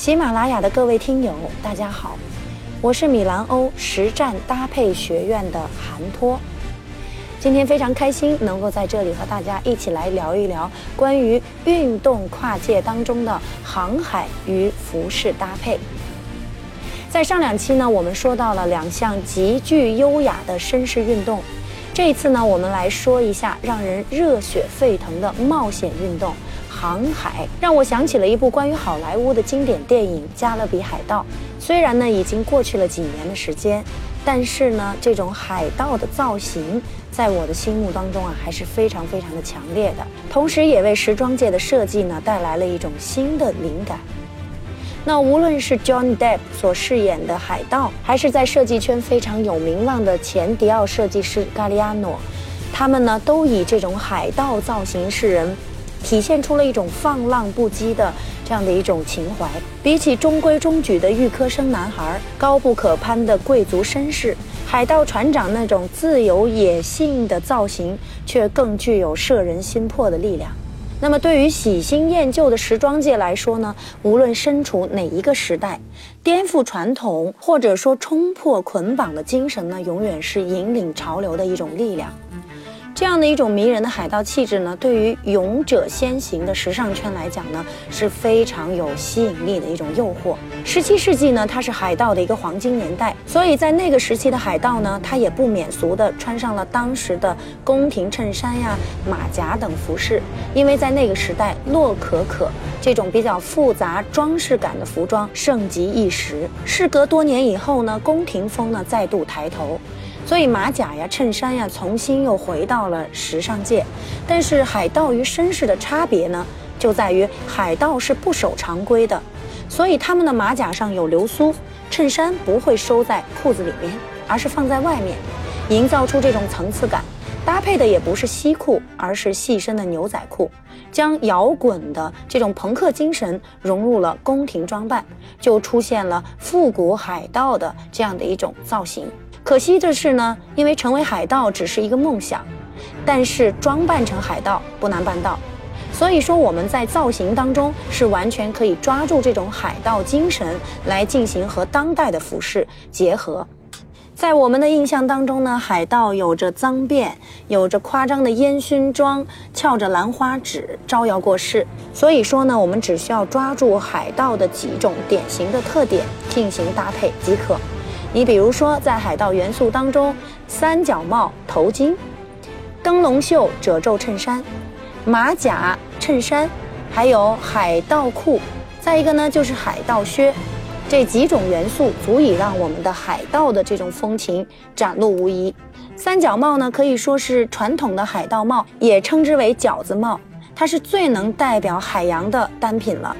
喜马拉雅的各位听友，大家好，我是米兰欧实战搭配学院的韩托。今天非常开心能够在这里和大家一起来聊一聊关于运动跨界当中的航海与服饰搭配。在上两期呢，我们说到了两项极具优雅的绅士运动，这一次呢，我们来说一下让人热血沸腾的冒险运动。航海让我想起了一部关于好莱坞的经典电影《加勒比海盗》。虽然呢已经过去了几年的时间，但是呢这种海盗的造型在我的心目当中啊还是非常非常的强烈的，同时也为时装界的设计呢带来了一种新的灵感。那无论是 John Depp 所饰演的海盗，还是在设计圈非常有名望的前迪奥设计师 Galliano，他们呢都以这种海盗造型示人。体现出了一种放浪不羁的这样的一种情怀。比起中规中矩的预科生男孩、高不可攀的贵族绅士，海盗船长那种自由野性的造型，却更具有摄人心魄的力量。那么，对于喜新厌旧的时装界来说呢？无论身处哪一个时代，颠覆传统或者说冲破捆绑的精神呢，永远是引领潮流的一种力量。这样的一种迷人的海盗气质呢，对于勇者先行的时尚圈来讲呢，是非常有吸引力的一种诱惑。十七世纪呢，它是海盗的一个黄金年代，所以在那个时期的海盗呢，他也不免俗的穿上了当时的宫廷衬衫呀、马甲等服饰，因为在那个时代，洛可可这种比较复杂装饰感的服装盛极一时。事隔多年以后呢，宫廷风呢再度抬头。所以马甲呀、衬衫呀，重新又回到了时尚界。但是海盗与绅士的差别呢，就在于海盗是不守常规的，所以他们的马甲上有流苏，衬衫不会收在裤子里面，而是放在外面，营造出这种层次感。搭配的也不是西裤，而是细身的牛仔裤，将摇滚的这种朋克精神融入了宫廷装扮，就出现了复古海盗的这样的一种造型。可惜的是呢，因为成为海盗只是一个梦想，但是装扮成海盗不难办到。所以说我们在造型当中是完全可以抓住这种海盗精神来进行和当代的服饰结合。在我们的印象当中呢，海盗有着脏辫，有着夸张的烟熏妆，翘着兰花指招摇过市。所以说呢，我们只需要抓住海盗的几种典型的特点进行搭配即可。你比如说，在海盗元素当中，三角帽、头巾、灯笼袖、褶皱衬衫、马甲衬衫，还有海盗裤，再一个呢就是海盗靴，这几种元素足以让我们的海盗的这种风情展露无遗。三角帽呢可以说是传统的海盗帽，也称之为饺子帽，它是最能代表海洋的单品了。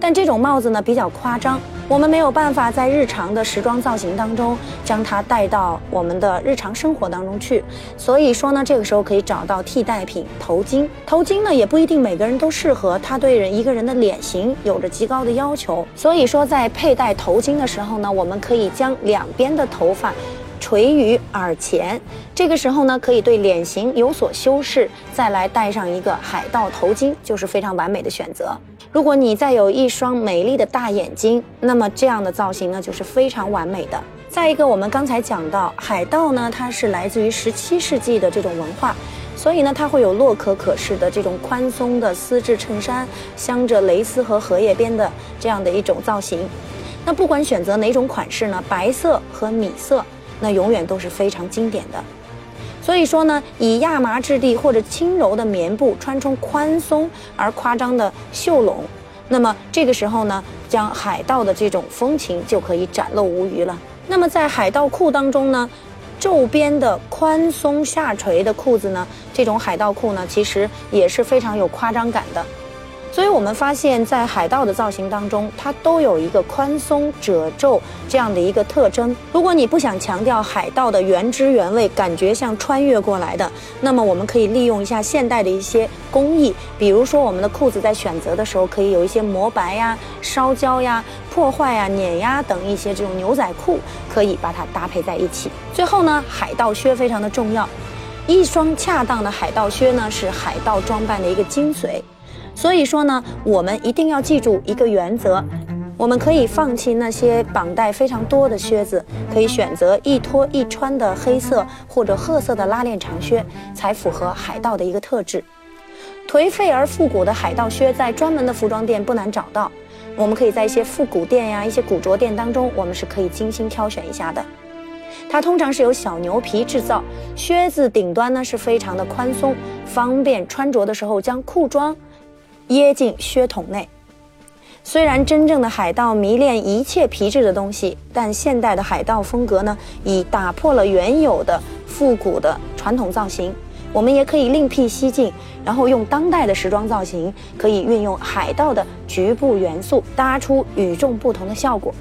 但这种帽子呢比较夸张，我们没有办法在日常的时装造型当中将它带到我们的日常生活当中去。所以说呢，这个时候可以找到替代品头巾。头巾呢也不一定每个人都适合，它对人一个人的脸型有着极高的要求。所以说在佩戴头巾的时候呢，我们可以将两边的头发。垂于耳前，这个时候呢，可以对脸型有所修饰，再来戴上一个海盗头巾，就是非常完美的选择。如果你再有一双美丽的大眼睛，那么这样的造型呢，就是非常完美的。再一个，我们刚才讲到海盗呢，它是来自于十七世纪的这种文化，所以呢，它会有洛可可式的这种宽松的丝质衬衫，镶着蕾丝和荷叶边的这样的一种造型。那不管选择哪种款式呢，白色和米色。那永远都是非常经典的，所以说呢，以亚麻质地或者轻柔的棉布穿出宽松而夸张的袖笼，那么这个时候呢，将海盗的这种风情就可以展露无余了。那么在海盗裤当中呢，皱边的宽松下垂的裤子呢，这种海盗裤呢，其实也是非常有夸张感的。所以我们发现，在海盗的造型当中，它都有一个宽松褶皱这样的一个特征。如果你不想强调海盗的原汁原味，感觉像穿越过来的，那么我们可以利用一下现代的一些工艺，比如说我们的裤子在选择的时候，可以有一些磨白呀、烧焦呀、破坏呀、碾压等一些这种牛仔裤，可以把它搭配在一起。最后呢，海盗靴非常的重要，一双恰当的海盗靴呢，是海盗装扮的一个精髓。所以说呢，我们一定要记住一个原则，我们可以放弃那些绑带非常多的靴子，可以选择一脱一穿的黑色或者褐色的拉链长靴，才符合海盗的一个特质。颓废而复古的海盗靴在专门的服装店不难找到，我们可以在一些复古店呀、一些古着店当中，我们是可以精心挑选一下的。它通常是由小牛皮制造，靴子顶端呢是非常的宽松，方便穿着的时候将裤装掖进靴筒内。虽然真正的海盗迷恋一切皮质的东西，但现代的海盗风格呢，已打破了原有的复古的传统造型。我们也可以另辟蹊径，然后用当代的时装造型，可以运用海盗的局部元素，搭出与众不同的效果。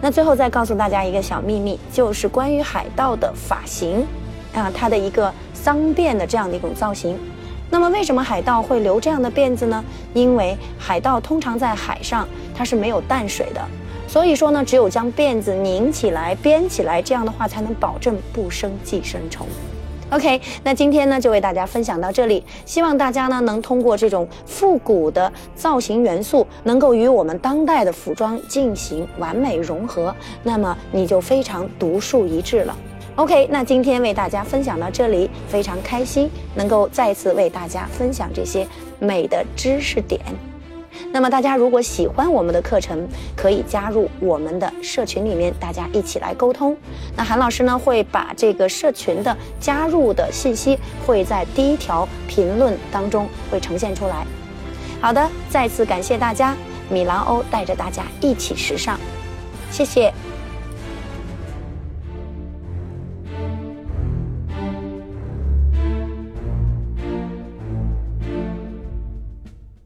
那最后再告诉大家一个小秘密，就是关于海盗的发型，啊，它的一个脏辫的这样的一种造型。那么为什么海盗会留这样的辫子呢？因为海盗通常在海上它是没有淡水的，所以说呢，只有将辫子拧起来、编起来，这样的话才能保证不生寄生虫。OK，那今天呢就为大家分享到这里，希望大家呢能通过这种复古的造型元素，能够与我们当代的服装进行完美融合，那么你就非常独树一帜了。OK，那今天为大家分享到这里，非常开心能够再次为大家分享这些美的知识点。那么大家如果喜欢我们的课程，可以加入我们的社群里面，大家一起来沟通。那韩老师呢会把这个社群的加入的信息会在第一条评论当中会呈现出来。好的，再次感谢大家，米兰欧带着大家一起时尚，谢谢。